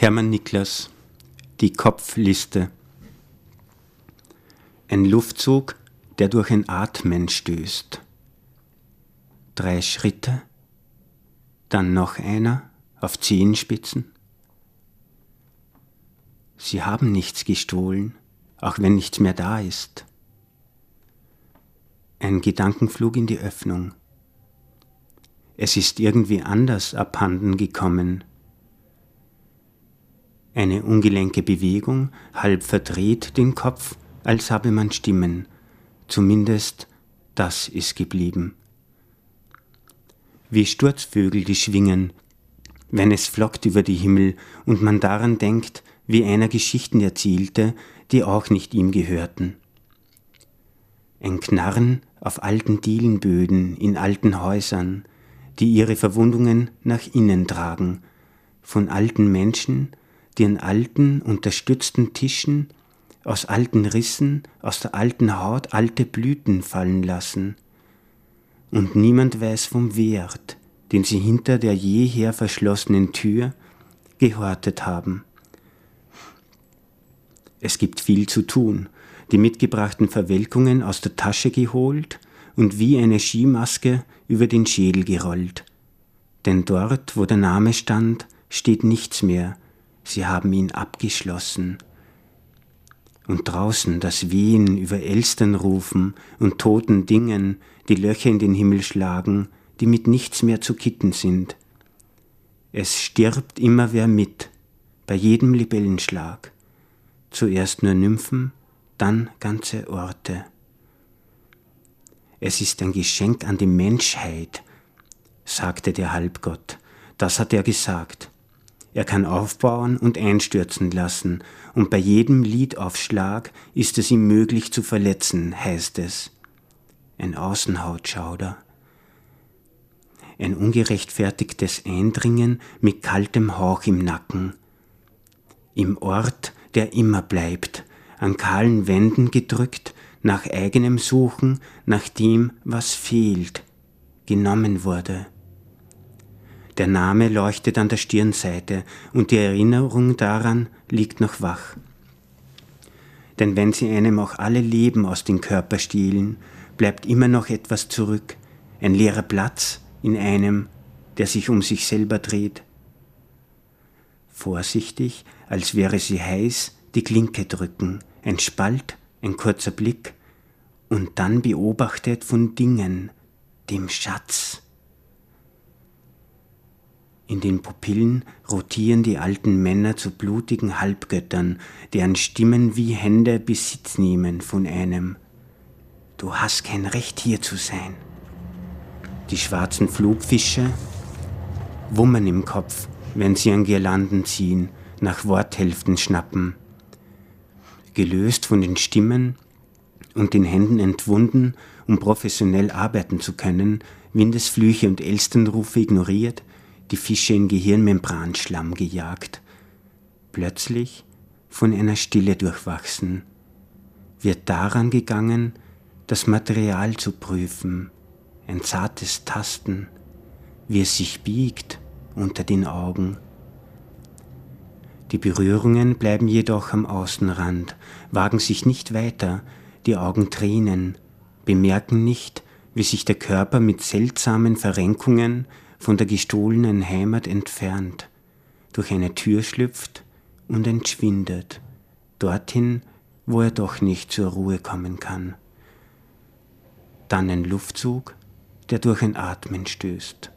Hermann Niklas Die Kopfliste Ein Luftzug, der durch ein Atmen stößt. Drei Schritte, dann noch einer auf Zehenspitzen. Sie haben nichts gestohlen, auch wenn nichts mehr da ist. Ein Gedankenflug in die Öffnung. Es ist irgendwie anders abhanden gekommen, eine ungelenke Bewegung, halb verdreht den Kopf, als habe man Stimmen. Zumindest das ist geblieben. Wie Sturzvögel, die schwingen, wenn es flockt über die Himmel und man daran denkt, wie einer Geschichten erzielte, die auch nicht ihm gehörten. Ein Knarren auf alten Dielenböden in alten Häusern, die ihre Verwundungen nach innen tragen, von alten Menschen, die alten, unterstützten Tischen aus alten Rissen, aus der alten Haut alte Blüten fallen lassen. Und niemand weiß vom Wert, den sie hinter der jeher verschlossenen Tür gehortet haben. Es gibt viel zu tun, die mitgebrachten Verwelkungen aus der Tasche geholt und wie eine Skimaske über den Schädel gerollt. Denn dort, wo der Name stand, steht nichts mehr, sie haben ihn abgeschlossen. Und draußen das Wehen über Elstern rufen und toten Dingen, die Löcher in den Himmel schlagen, die mit nichts mehr zu kitten sind. Es stirbt immer wer mit, bei jedem Libellenschlag. Zuerst nur Nymphen, dann ganze Orte. Es ist ein Geschenk an die Menschheit, sagte der Halbgott. Das hat er gesagt. Er kann aufbauen und einstürzen lassen, und bei jedem Liedaufschlag ist es ihm möglich zu verletzen, heißt es. Ein Außenhautschauder. Ein ungerechtfertigtes Eindringen mit kaltem Hauch im Nacken. Im Ort, der immer bleibt, an kahlen Wänden gedrückt, nach eigenem Suchen, nach dem, was fehlt, genommen wurde. Der Name leuchtet an der Stirnseite und die Erinnerung daran liegt noch wach. Denn wenn sie einem auch alle Leben aus dem Körper stehlen, bleibt immer noch etwas zurück, ein leerer Platz in einem, der sich um sich selber dreht. Vorsichtig, als wäre sie heiß, die Klinke drücken, ein Spalt, ein kurzer Blick, und dann beobachtet von Dingen, dem Schatz, in den Pupillen rotieren die alten Männer zu blutigen Halbgöttern, deren Stimmen wie Hände Besitz nehmen von einem. Du hast kein Recht hier zu sein. Die schwarzen Flugfische wummern im Kopf, wenn sie an Girlanden ziehen, nach Worthälften schnappen. Gelöst von den Stimmen und den Händen entwunden, um professionell arbeiten zu können, Windesflüche und Elsternrufe ignoriert, die Fische in Gehirnmembranschlamm gejagt. Plötzlich, von einer Stille durchwachsen, wird daran gegangen, das Material zu prüfen, ein zartes Tasten, wie es sich biegt unter den Augen. Die Berührungen bleiben jedoch am Außenrand, wagen sich nicht weiter, die Augen tränen, bemerken nicht, wie sich der Körper mit seltsamen Verrenkungen von der gestohlenen Heimat entfernt, durch eine Tür schlüpft und entschwindet, dorthin, wo er doch nicht zur Ruhe kommen kann. Dann ein Luftzug, der durch ein Atmen stößt.